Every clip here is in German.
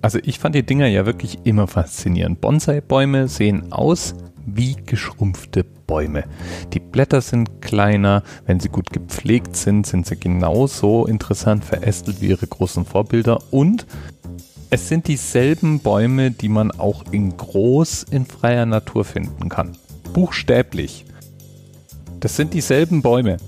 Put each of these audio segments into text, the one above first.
Also ich fand die Dinger ja wirklich immer faszinierend. Bonsai-Bäume sehen aus wie geschrumpfte Bäume. Die Blätter sind kleiner, wenn sie gut gepflegt sind, sind sie genauso interessant verästelt wie ihre großen Vorbilder und es sind dieselben Bäume, die man auch in groß in freier Natur finden kann. Buchstäblich. Das sind dieselben Bäume.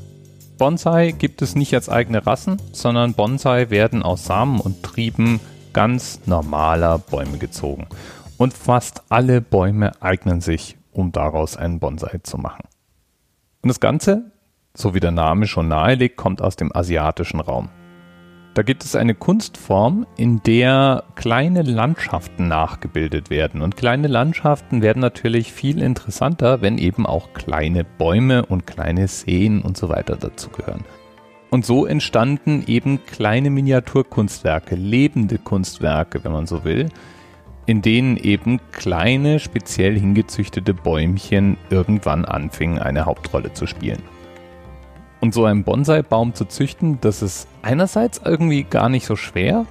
Bonsai gibt es nicht als eigene Rassen, sondern Bonsai werden aus Samen und Trieben ganz normaler Bäume gezogen. Und fast alle Bäume eignen sich, um daraus einen Bonsai zu machen. Und das Ganze, so wie der Name schon nahelegt, kommt aus dem asiatischen Raum. Da gibt es eine Kunstform, in der kleine Landschaften nachgebildet werden. Und kleine Landschaften werden natürlich viel interessanter, wenn eben auch kleine Bäume und kleine Seen und so weiter dazugehören. Und so entstanden eben kleine Miniaturkunstwerke, lebende Kunstwerke, wenn man so will, in denen eben kleine, speziell hingezüchtete Bäumchen irgendwann anfingen, eine Hauptrolle zu spielen. Und so einen Bonsai-Baum zu züchten, das ist einerseits irgendwie gar nicht so schwer,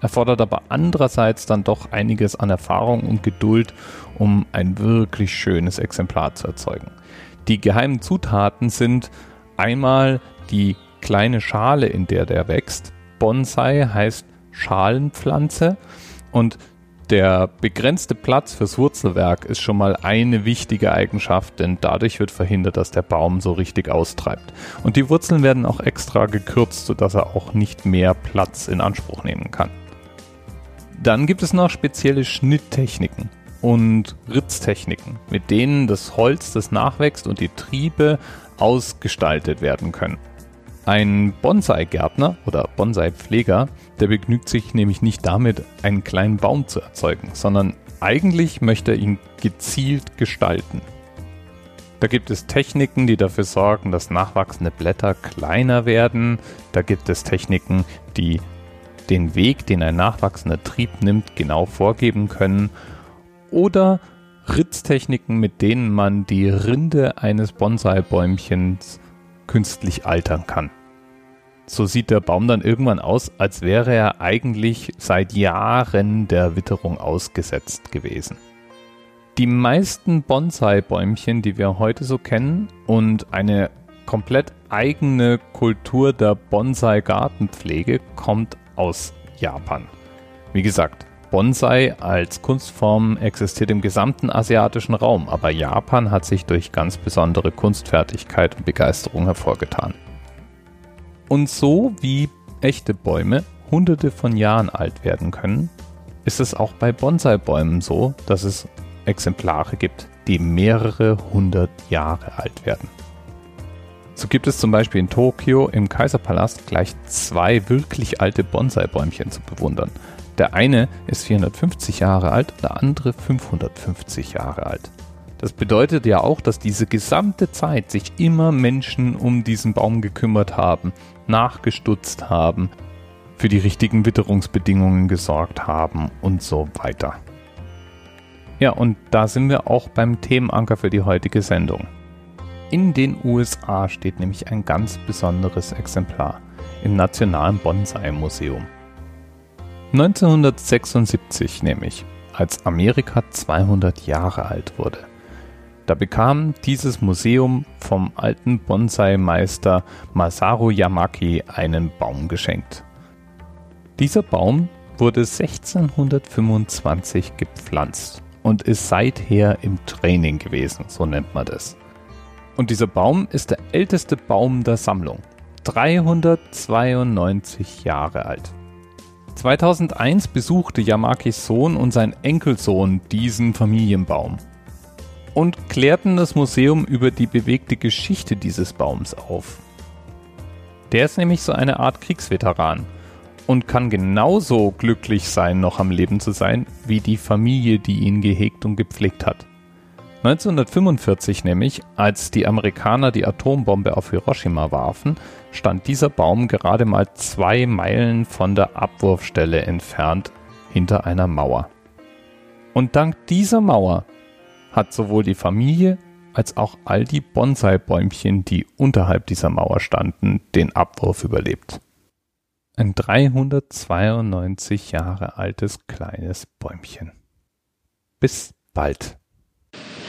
erfordert aber andererseits dann doch einiges an Erfahrung und Geduld, um ein wirklich schönes Exemplar zu erzeugen. Die geheimen Zutaten sind einmal die kleine Schale, in der der wächst. Bonsai heißt Schalenpflanze und der begrenzte Platz fürs Wurzelwerk ist schon mal eine wichtige Eigenschaft, denn dadurch wird verhindert, dass der Baum so richtig austreibt. Und die Wurzeln werden auch extra gekürzt, sodass er auch nicht mehr Platz in Anspruch nehmen kann. Dann gibt es noch spezielle Schnitttechniken und Ritztechniken, mit denen das Holz, das nachwächst und die Triebe ausgestaltet werden können. Ein Bonsai-Gärtner oder Bonsai-Pfleger, der begnügt sich nämlich nicht damit, einen kleinen Baum zu erzeugen, sondern eigentlich möchte er ihn gezielt gestalten. Da gibt es Techniken, die dafür sorgen, dass nachwachsende Blätter kleiner werden. Da gibt es Techniken, die den Weg, den ein nachwachsender Trieb nimmt, genau vorgeben können. Oder Ritztechniken, mit denen man die Rinde eines Bonsai-Bäumchens künstlich altern kann. So sieht der Baum dann irgendwann aus, als wäre er eigentlich seit Jahren der Witterung ausgesetzt gewesen. Die meisten Bonsai-Bäumchen, die wir heute so kennen und eine komplett eigene Kultur der Bonsai-Gartenpflege kommt aus Japan. Wie gesagt, Bonsai als Kunstform existiert im gesamten asiatischen Raum, aber Japan hat sich durch ganz besondere Kunstfertigkeit und Begeisterung hervorgetan. Und so wie echte Bäume hunderte von Jahren alt werden können, ist es auch bei Bonsai-Bäumen so, dass es Exemplare gibt, die mehrere hundert Jahre alt werden. So gibt es zum Beispiel in Tokio im Kaiserpalast gleich zwei wirklich alte Bonsai-Bäumchen zu bewundern. Der eine ist 450 Jahre alt, der andere 550 Jahre alt. Das bedeutet ja auch, dass diese gesamte Zeit sich immer Menschen um diesen Baum gekümmert haben, nachgestutzt haben, für die richtigen Witterungsbedingungen gesorgt haben und so weiter. Ja, und da sind wir auch beim Themenanker für die heutige Sendung. In den USA steht nämlich ein ganz besonderes Exemplar im Nationalen Bonsai Museum. 1976 nämlich, als Amerika 200 Jahre alt wurde. Da bekam dieses Museum vom alten Bonsai-Meister Masaru Yamaki einen Baum geschenkt. Dieser Baum wurde 1625 gepflanzt und ist seither im Training gewesen, so nennt man das. Und dieser Baum ist der älteste Baum der Sammlung, 392 Jahre alt. 2001 besuchte Yamakis Sohn und sein Enkelsohn diesen Familienbaum und klärten das Museum über die bewegte Geschichte dieses Baums auf. Der ist nämlich so eine Art Kriegsveteran und kann genauso glücklich sein, noch am Leben zu sein, wie die Familie, die ihn gehegt und gepflegt hat. 1945 nämlich, als die Amerikaner die Atombombe auf Hiroshima warfen, stand dieser Baum gerade mal zwei Meilen von der Abwurfstelle entfernt hinter einer Mauer. Und dank dieser Mauer hat sowohl die Familie als auch all die Bonsai-Bäumchen, die unterhalb dieser Mauer standen, den Abwurf überlebt. Ein 392 Jahre altes kleines Bäumchen. Bis bald.